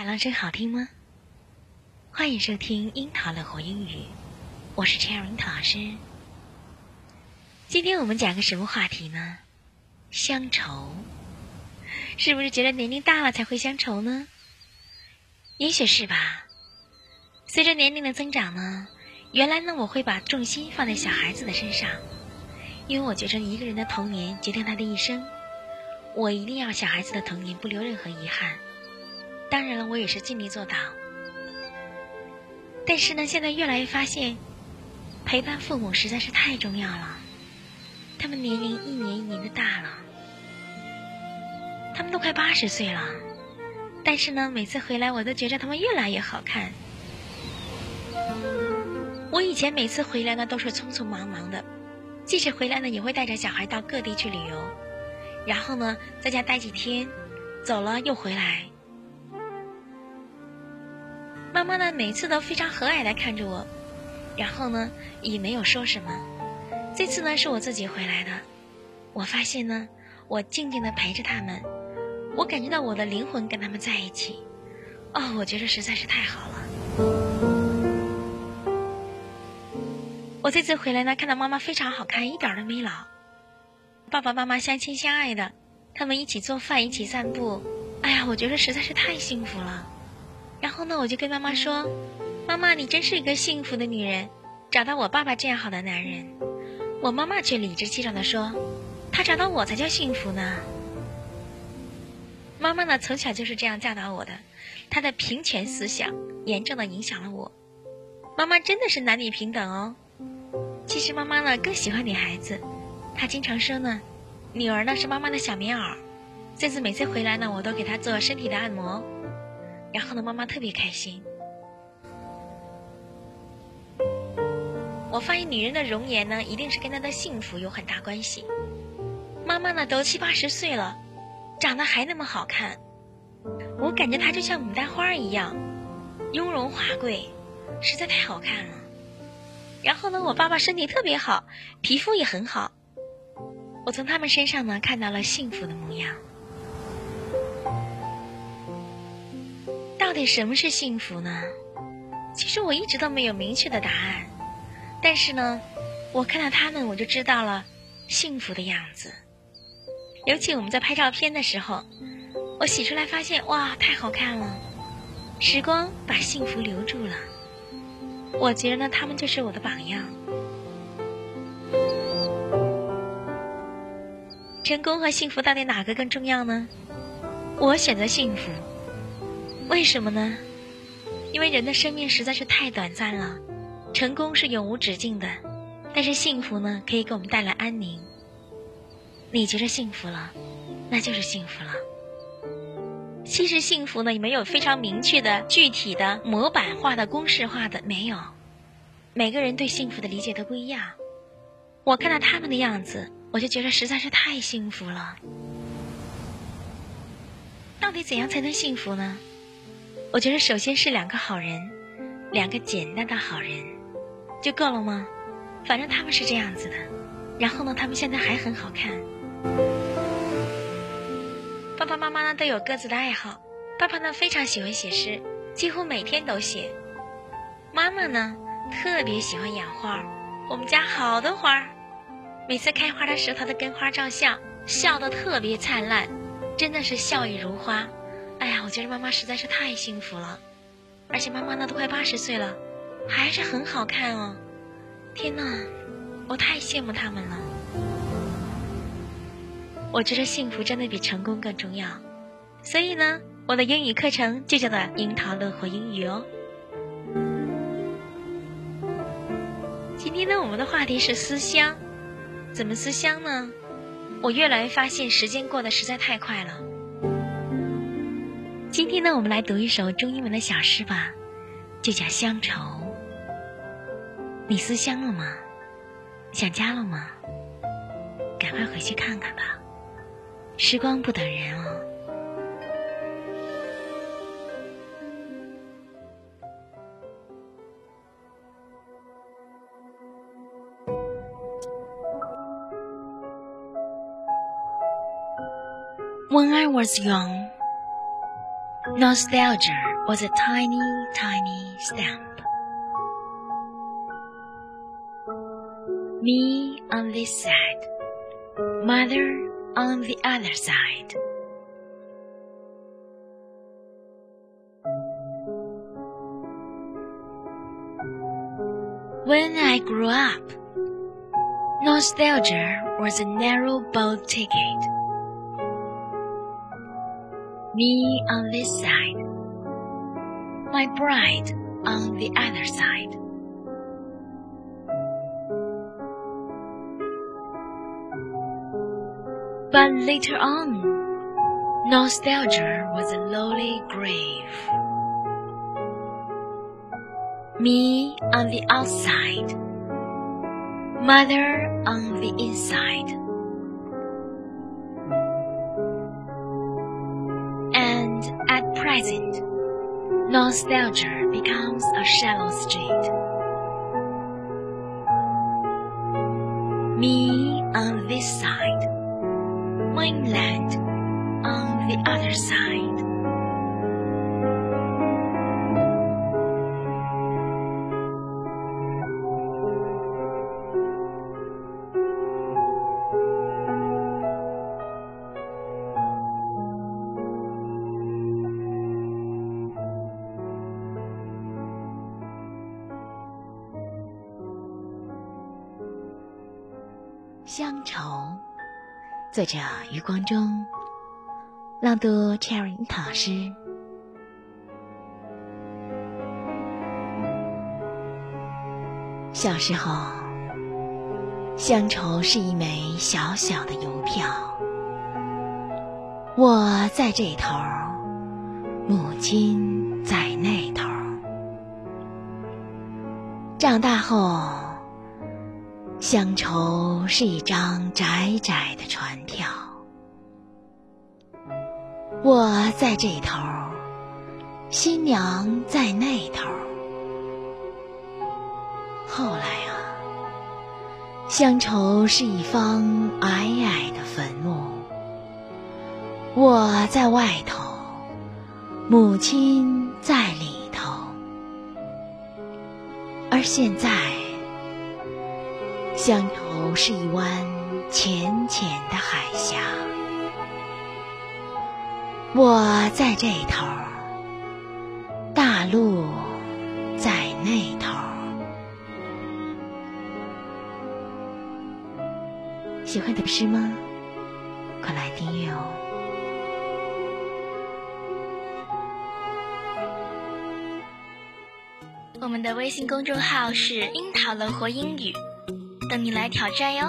海浪声好听吗？欢迎收听樱桃乐活英语，我是 Cherry 樱桃老师。今天我们讲个什么话题呢？乡愁，是不是觉得年龄大了才会乡愁呢？也许是吧。随着年龄的增长呢，原来呢我会把重心放在小孩子的身上，因为我觉着一个人的童年决定他的一生，我一定要小孩子的童年不留任何遗憾。当然了，我也是尽力做到。但是呢，现在越来越发现，陪伴父母实在是太重要了。他们年龄一年一年的大了，他们都快八十岁了，但是呢，每次回来我都觉得他们越来越好看。我以前每次回来呢，都是匆匆忙忙的，即使回来呢，也会带着小孩到各地去旅游，然后呢，在家待几天，走了又回来。妈妈呢，每次都非常和蔼的看着我，然后呢，也没有说什么。这次呢，是我自己回来的。我发现呢，我静静的陪着他们，我感觉到我的灵魂跟他们在一起。哦，我觉得实在是太好了。我这次回来呢，看到妈妈非常好看，一点都没老。爸爸妈妈相亲相爱的，他们一起做饭，一起散步。哎呀，我觉得实在是太幸福了。然后呢，我就跟妈妈说：“妈妈，你真是一个幸福的女人，找到我爸爸这样好的男人。”我妈妈却理直气壮地说：“他找到我才叫幸福呢。”妈妈呢，从小就是这样教导我的，她的平权思想严重的影响了我。妈妈真的是男女平等哦。其实妈妈呢更喜欢女孩子，她经常说呢：“女儿呢是妈妈的小棉袄。”这次每次回来呢，我都给她做身体的按摩。然后呢，妈妈特别开心。我发现女人的容颜呢，一定是跟她的幸福有很大关系。妈妈呢，都七八十岁了，长得还那么好看，我感觉她就像牡丹花一样，雍容华贵，实在太好看了。然后呢，我爸爸身体特别好，皮肤也很好，我从他们身上呢，看到了幸福的模样。到底什么是幸福呢？其实我一直都没有明确的答案，但是呢，我看到他们，我就知道了幸福的样子。尤其我们在拍照片的时候，我洗出来发现，哇，太好看了！时光把幸福留住了，我觉得呢，他们就是我的榜样。成功和幸福到底哪个更重要呢？我选择幸福。为什么呢？因为人的生命实在是太短暂了，成功是永无止境的，但是幸福呢，可以给我们带来安宁。你觉得幸福了，那就是幸福了。其实幸福呢，也没有非常明确的、具体的、模板化的、公式化的，没有。每个人对幸福的理解都不一样。我看到他们的样子，我就觉得实在是太幸福了。到底怎样才能幸福呢？我觉得首先是两个好人，两个简单的好人，就够了吗？反正他们是这样子的。然后呢，他们现在还很好看。爸爸妈妈呢都有各自的爱好。爸爸呢非常喜欢写诗，几乎每天都写。妈妈呢特别喜欢养花，我们家好多花，每次开花的时候，她都跟花照相，笑得特别灿烂，真的是笑靥如花。哎呀，我觉得妈妈实在是太幸福了，而且妈妈呢都快八十岁了，还是很好看哦。天哪，我太羡慕他们了。我觉得幸福真的比成功更重要，所以呢，我的英语课程就叫做“樱桃乐活英语”哦。今天呢，我们的话题是思乡，怎么思乡呢？我越来越发现时间过得实在太快了。今天呢，我们来读一首中英文的小诗吧，就叫《乡愁》。你思乡了吗？想家了吗？赶快回去看看吧，时光不等人哦。When I was young. Nostalgia was a tiny, tiny stamp. Me on this side, mother on the other side. When I grew up, nostalgia was a narrow boat ticket. Me on this side, my bride on the other side. But later on, nostalgia was a lowly grave. Me on the outside, mother on the inside. Nostalgia becomes a shallow street. Me on this side mainland on the other side. 乡愁作者余光中，朗读 Cherry 老师。小时候，乡愁是一枚小小的邮票，我在这头，母亲在那头。长大后。乡愁是一张窄窄的船票，我在这头，新娘在那头。后来啊，乡愁是一方矮矮的坟墓，我在外头，母亲在里头。而现在。乡愁是一湾浅浅的海峡，我在这头，大陆在那头。喜欢的诗吗？快来订阅哦！我们的微信公众号是“樱桃乐活英语”。等你来挑战哟！